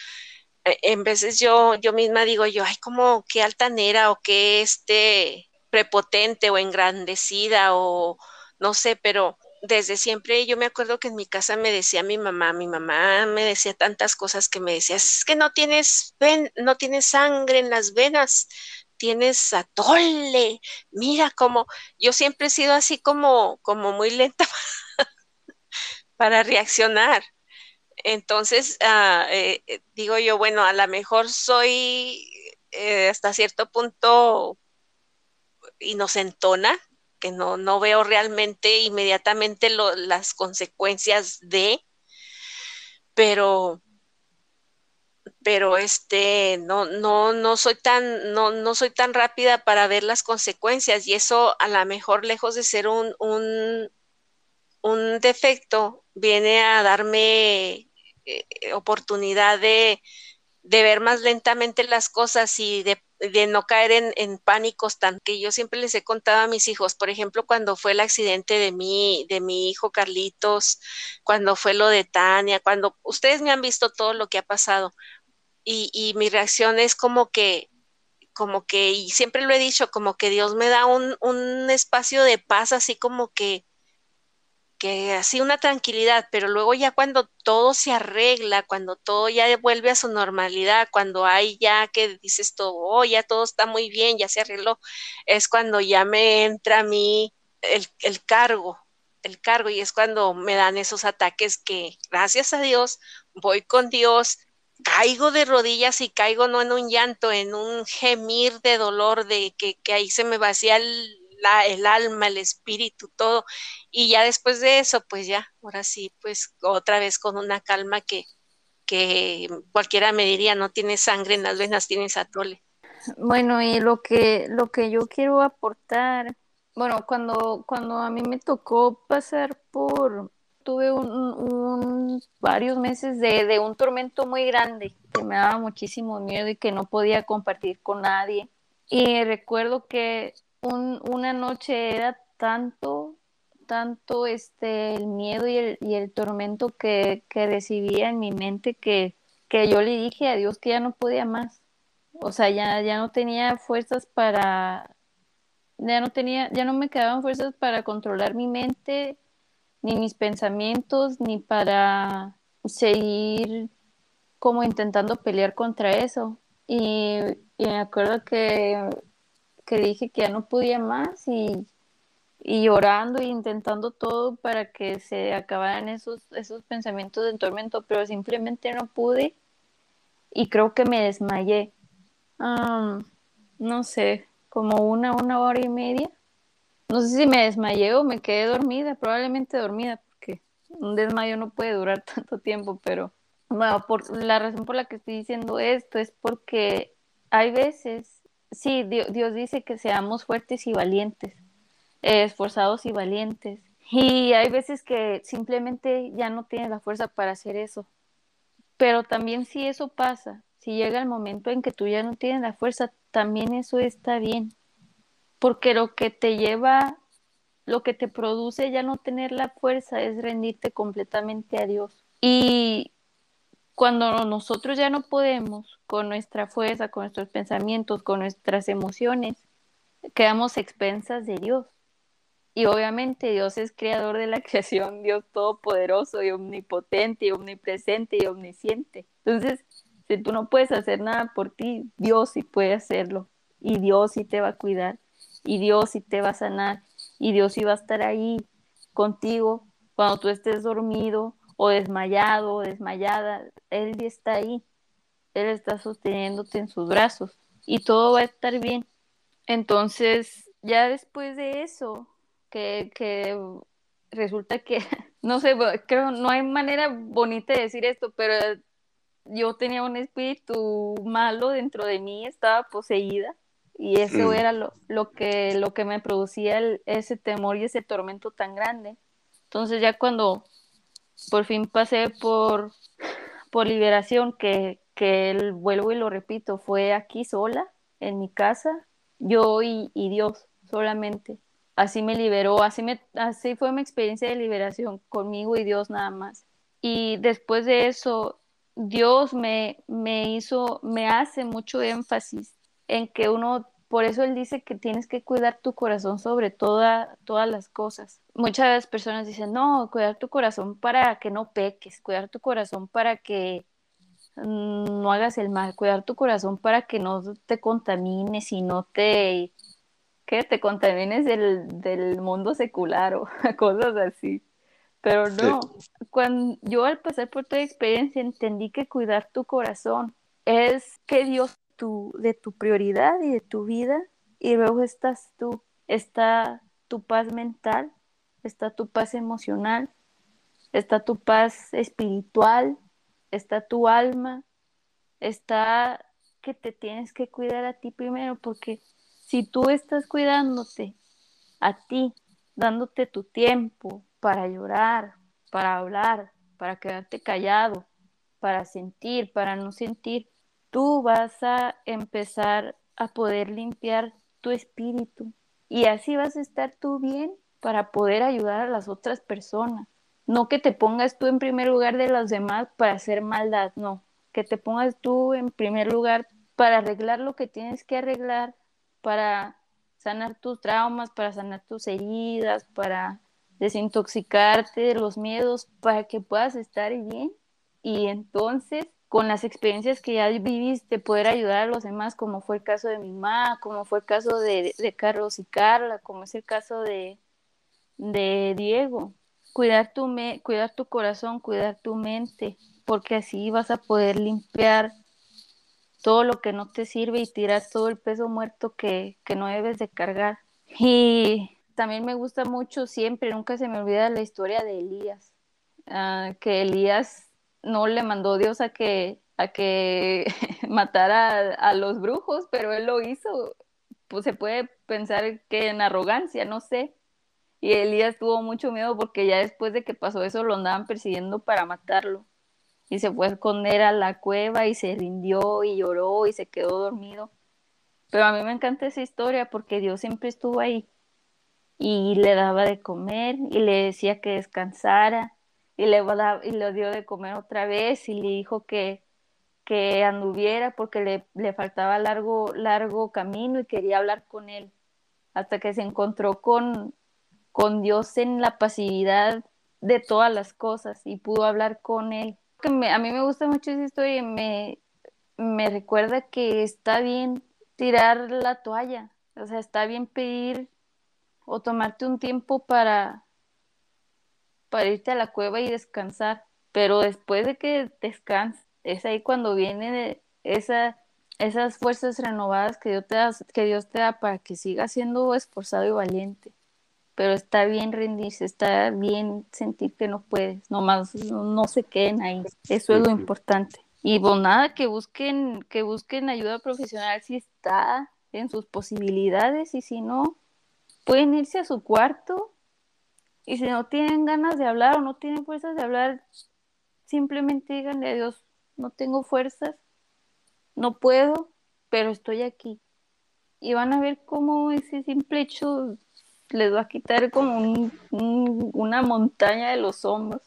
eh, en veces yo, yo misma digo yo, ay, como qué altanera o qué este, prepotente o engrandecida o no sé, pero desde siempre yo me acuerdo que en mi casa me decía mi mamá, mi mamá me decía tantas cosas que me decía, es que no tienes, ven, no tienes sangre en las venas, tienes atole, mira como, yo siempre he sido así como, como muy lenta para reaccionar. Entonces, ah, eh, eh, digo yo, bueno, a lo mejor soy eh, hasta cierto punto inocentona, que no, no veo realmente inmediatamente las consecuencias de, pero pero este no no no soy tan no no soy tan rápida para ver las consecuencias y eso a lo mejor lejos de ser un, un, defecto viene a darme eh, oportunidad de, de, ver más lentamente las cosas y de, de no caer en, en, pánicos tan que yo siempre les he contado a mis hijos, por ejemplo, cuando fue el accidente de mi, de mi hijo Carlitos, cuando fue lo de Tania, cuando ustedes me han visto todo lo que ha pasado y, y mi reacción es como que como que, y siempre lo he dicho, como que Dios me da un, un espacio de paz, así como que, que así una tranquilidad, pero luego ya cuando todo se arregla, cuando todo ya vuelve a su normalidad, cuando hay ya que dices todo, oh, ya todo está muy bien, ya se arregló, es cuando ya me entra a mí el, el cargo, el cargo, y es cuando me dan esos ataques que, gracias a Dios, voy con Dios, caigo de rodillas y caigo no en un llanto, en un gemir de dolor, de que, que ahí se me vacía el, la, el alma, el espíritu, todo. Y ya después de eso, pues ya, ahora sí, pues otra vez con una calma que, que cualquiera me diría, no tiene sangre en las venas, tienes atole. Bueno, y lo que, lo que yo quiero aportar, bueno, cuando, cuando a mí me tocó pasar por, tuve un, un varios meses de, de, un tormento muy grande, que me daba muchísimo miedo y que no podía compartir con nadie. Y recuerdo que un, una noche era tanto, tanto este, el miedo y el, y el tormento que, que, recibía en mi mente que, que yo le dije a Dios que ya no podía más. O sea, ya, ya no tenía fuerzas para, ya no tenía, ya no me quedaban fuerzas para controlar mi mente, ni mis pensamientos, ni para seguir como intentando pelear contra eso. Y, y me acuerdo que que dije que ya no podía más y, y llorando e intentando todo para que se acabaran esos, esos pensamientos de tormento, pero simplemente no pude y creo que me desmayé. no sé, como una, una hora y media. No sé si me desmayé o me quedé dormida, probablemente dormida, porque un desmayo no puede durar tanto tiempo, pero bueno, por, la razón por la que estoy diciendo esto es porque hay veces sí, Dios, dice que seamos fuertes y valientes, eh, esforzados y valientes. Y hay veces que simplemente ya no tienes la fuerza para hacer eso. Pero también si eso pasa, si llega el momento en que tú ya no tienes la fuerza, también eso está bien. Porque lo que te lleva, lo que te produce ya no tener la fuerza es rendirte completamente a Dios. Y cuando nosotros ya no podemos con nuestra fuerza, con nuestros pensamientos, con nuestras emociones, quedamos expensas de Dios. Y obviamente Dios es creador de la creación, Dios todopoderoso y omnipotente omnipresente y omnisciente. Entonces, si tú no puedes hacer nada por ti, Dios sí puede hacerlo. Y Dios sí te va a cuidar. Y Dios sí te va a sanar. Y Dios sí va a estar ahí contigo cuando tú estés dormido, o desmayado o desmayada, Él está ahí, Él está sosteniéndote en sus brazos y todo va a estar bien. Entonces, ya después de eso, que, que resulta que, no sé, creo, no hay manera bonita de decir esto, pero yo tenía un espíritu malo dentro de mí, estaba poseída y eso mm. era lo, lo, que, lo que me producía ese temor y ese tormento tan grande. Entonces ya cuando por fin pasé por, por liberación, que, que el, vuelvo y lo repito, fue aquí sola, en mi casa, yo y, y Dios solamente. Así me liberó, así, me, así fue mi experiencia de liberación conmigo y Dios nada más. Y después de eso, Dios me, me hizo, me hace mucho énfasis en que uno por eso él dice que tienes que cuidar tu corazón sobre toda, todas las cosas. Muchas personas dicen, no, cuidar tu corazón para que no peques, cuidar tu corazón para que mm, no hagas el mal, cuidar tu corazón para que no te contamines y no te, que te contamines del, del mundo secular o cosas así. Pero no, cuando yo al pasar por toda experiencia entendí que cuidar tu corazón es que Dios de tu prioridad y de tu vida y luego estás tú, está tu paz mental, está tu paz emocional, está tu paz espiritual, está tu alma, está que te tienes que cuidar a ti primero, porque si tú estás cuidándote a ti, dándote tu tiempo para llorar, para hablar, para quedarte callado, para sentir, para no sentir, tú vas a empezar a poder limpiar tu espíritu y así vas a estar tú bien para poder ayudar a las otras personas. No que te pongas tú en primer lugar de los demás para hacer maldad, no, que te pongas tú en primer lugar para arreglar lo que tienes que arreglar, para sanar tus traumas, para sanar tus heridas, para desintoxicarte de los miedos, para que puedas estar bien. Y entonces, con las experiencias que ya viviste, poder ayudar a los demás, como fue el caso de mi mamá, como fue el caso de, Carlos y Carla, como es el caso de, de Diego cuidar tu, me cuidar tu corazón, cuidar tu mente, porque así vas a poder limpiar todo lo que no te sirve y tirar todo el peso muerto que, no debes de cargar. Y también me gusta mucho siempre, nunca se me olvida la historia de Elías, ah, que Elías no le mandó Dios a que, a que matara a, los brujos, pero él lo hizo. Pues se puede pensar que en arrogancia, no sé, y Elías tuvo mucho miedo porque ya después de que pasó eso lo andaban persiguiendo para matarlo. Y se fue a esconder a la cueva y se rindió y lloró y se quedó dormido. Pero a mí me encanta esa historia porque Dios siempre estuvo ahí y le daba de comer y le decía que descansara y le, dio de comer otra vez y le dijo que, que anduviera porque le, le faltaba largo, largo camino y quería hablar con él hasta que se encontró con, con Dios en la pasividad de todas las cosas y pudo hablar con Él. a mí me gusta mucho esa historia y me, me recuerda que está bien tirar la toalla, o sea, está bien pedir o tomarte un tiempo para, para irte a la cueva y descansar, pero después de que descansas, es ahí cuando viene esa, esas fuerzas renovadas que Dios, te da, que Dios te da para que sigas siendo esforzado y valiente. Pero está bien rendirse, está bien sentir que no puedes, nomás no, se queden ahí, eso es lo importante. Y pues nada, que busquen, que busquen ayuda profesional si está en sus posibilidades y si no, pueden irse a su cuarto y si no tienen ganas de hablar o no tienen fuerzas de hablar, simplemente díganle a Dios, no tengo fuerzas, no puedo, pero estoy aquí. Y van a ver cómo ese simple hecho les va a quitar como una montaña de los hombros.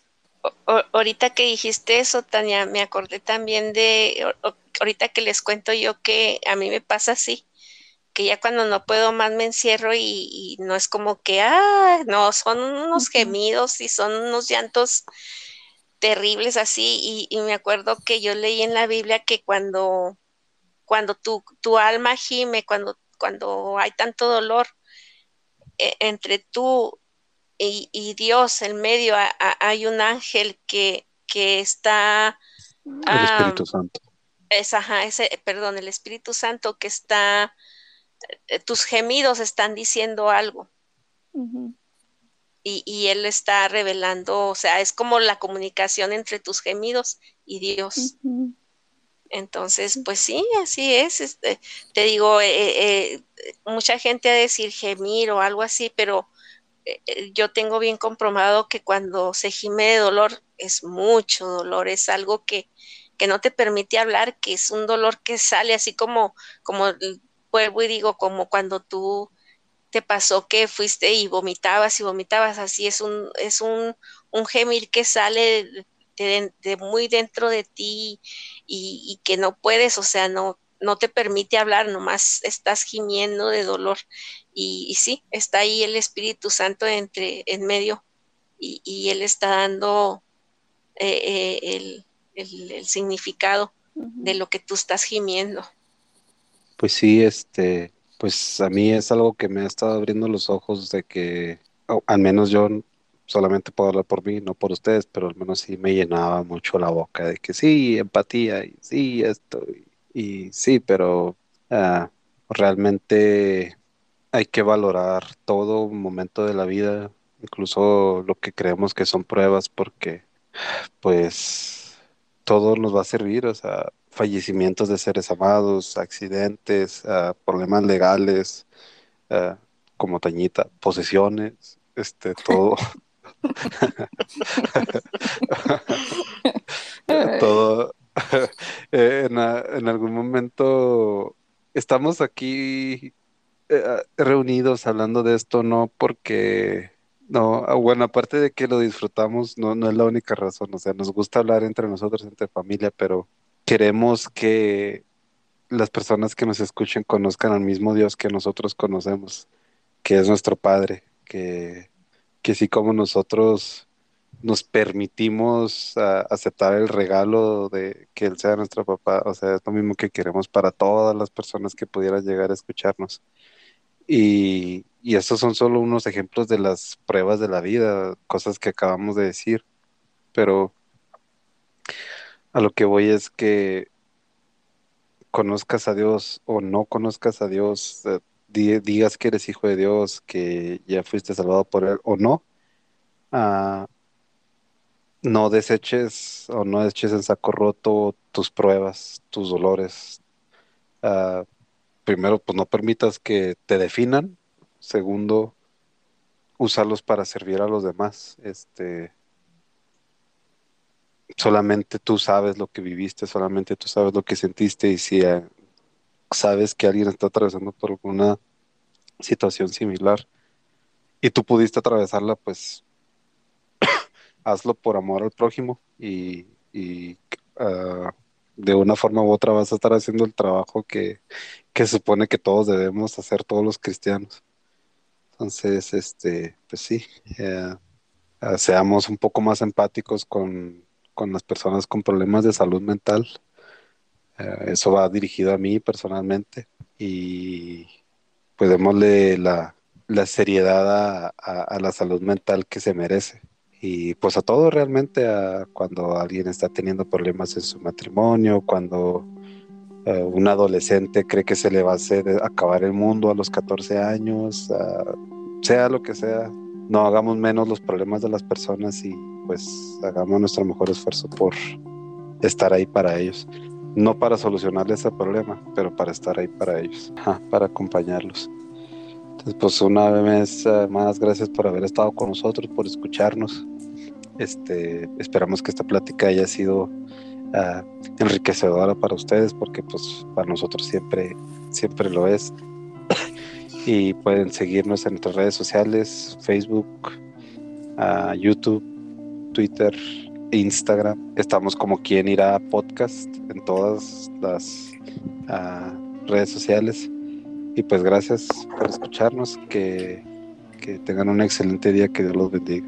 ahorita que dijiste eso, Tania, me acordé también de, ahorita que les cuento yo que a mí me pasa así, que ya cuando no puedo más me encierro y, no es como que, ah, no, son unos gemidos y son unos llantos terribles así. Y, me acuerdo que yo leí en la Biblia que cuando, cuando tu, tu alma gime, cuando, cuando hay tanto dolor, e, entre tú y, Dios, en medio hay un ángel que, que está... El Espíritu Santo. Es, ese, perdón, el Espíritu Santo que está, tus gemidos están diciendo algo. y, Él está revelando, o sea, es como la comunicación entre tus gemidos y Dios. Entonces, pues sí, así es. Este, te digo, eh, eh, mucha gente a decir gemir o algo así, pero eh, yo tengo bien comprobado que cuando se gime de dolor es mucho dolor, es algo que, que no te permite hablar, que es un dolor que sale así como, como vuelvo y digo, como cuando tú te pasó que fuiste y vomitabas y vomitabas, así es un, es un, un gemir que sale de, muy dentro de ti y, que no puedes, o sea, no, no te permite hablar, nomás estás gimiendo de dolor. Y, sí, está ahí el Espíritu Santo entre, en medio y, Él está dando eh, eh, el, significado de lo que tú estás gimiendo. Pues sí, este, pues a mí es algo que me ha estado abriendo los ojos de que, al menos yo solamente puedo hablar por mí, no por ustedes, pero al menos sí me llenaba mucho la boca de que sí, empatía, y sí, esto, y, sí, pero ah, realmente hay que valorar todo momento de la vida, incluso lo que creemos que son pruebas, porque pues todo nos va a servir, o sea, fallecimientos de seres amados, accidentes, ah, problemas legales, ah, como Tañita, posesiones, este, todo. todo. en, en, algún momento estamos aquí eh, reunidos hablando de esto, no porque no, ah, bueno, aparte de que lo disfrutamos, no, no es la única razón, o sea, nos gusta hablar entre nosotros, entre familia, pero queremos que las personas que nos escuchen conozcan al mismo Dios que nosotros conocemos, que es nuestro Padre, que, que así como nosotros nos permitimos ah, aceptar el regalo de que Él sea nuestro papá, o sea, es lo mismo que queremos para todas las personas que pudieran llegar a escucharnos. Y, y estos son solo unos ejemplos de las pruebas de la vida, cosas que acabamos de decir, pero a lo que voy es que conozcas a Dios o no conozcas a Dios, eh, digas que eres hijo de Dios, que ya fuiste salvado por Él o no, ah, no deseches o no eches en saco roto tus pruebas, tus dolores. Ah, primero, pues no permitas que te definan Segundo, usarlos para servir a los demás. Este, solamente tú sabes lo que viviste, solamente tú sabes lo que sentiste y si eh, sabes que alguien está atravesando por alguna situación similar y tú pudiste atravesarla, pues hazlo por amor al prójimo y, ah, de una forma u otra vas a estar haciendo el trabajo que, que supone que todos debemos hacer todos los cristianos. Entonces, este, pues sí, eh, eh, seamos un poco más empáticos con, las personas con problemas de salud mental. Eh, eso va dirigido a mí personalmente y pues démosle la, seriedad a, la salud mental que se merece. Y pues a todo realmente, a cuando alguien está teniendo problemas en su matrimonio, cuando un adolescente cree que se le va a hacer acabar el mundo a los 14 años, sea lo que sea, no hagamos menos los problemas de las personas y pues hagamos nuestro mejor esfuerzo por estar ahí para ellos. No para solucionarles ese problema, pero para estar ahí para ellos, para acompañarlos. Entonces, pues una vez eh, más, gracias por haber estado con nosotros, por escucharnos. Este, esperamos que esta plática haya sido ah, enriquecedora para ustedes, porque pues para nosotros siempre, siempre lo es y pueden seguirnos en nuestras redes sociales, Facebook, uh, YouTube, Twitter, Instagram. Estamos como quien irá podcast en todas las uh, redes sociales. Y pues gracias por escucharnos, que, que tengan un excelente día, que Dios los bendiga.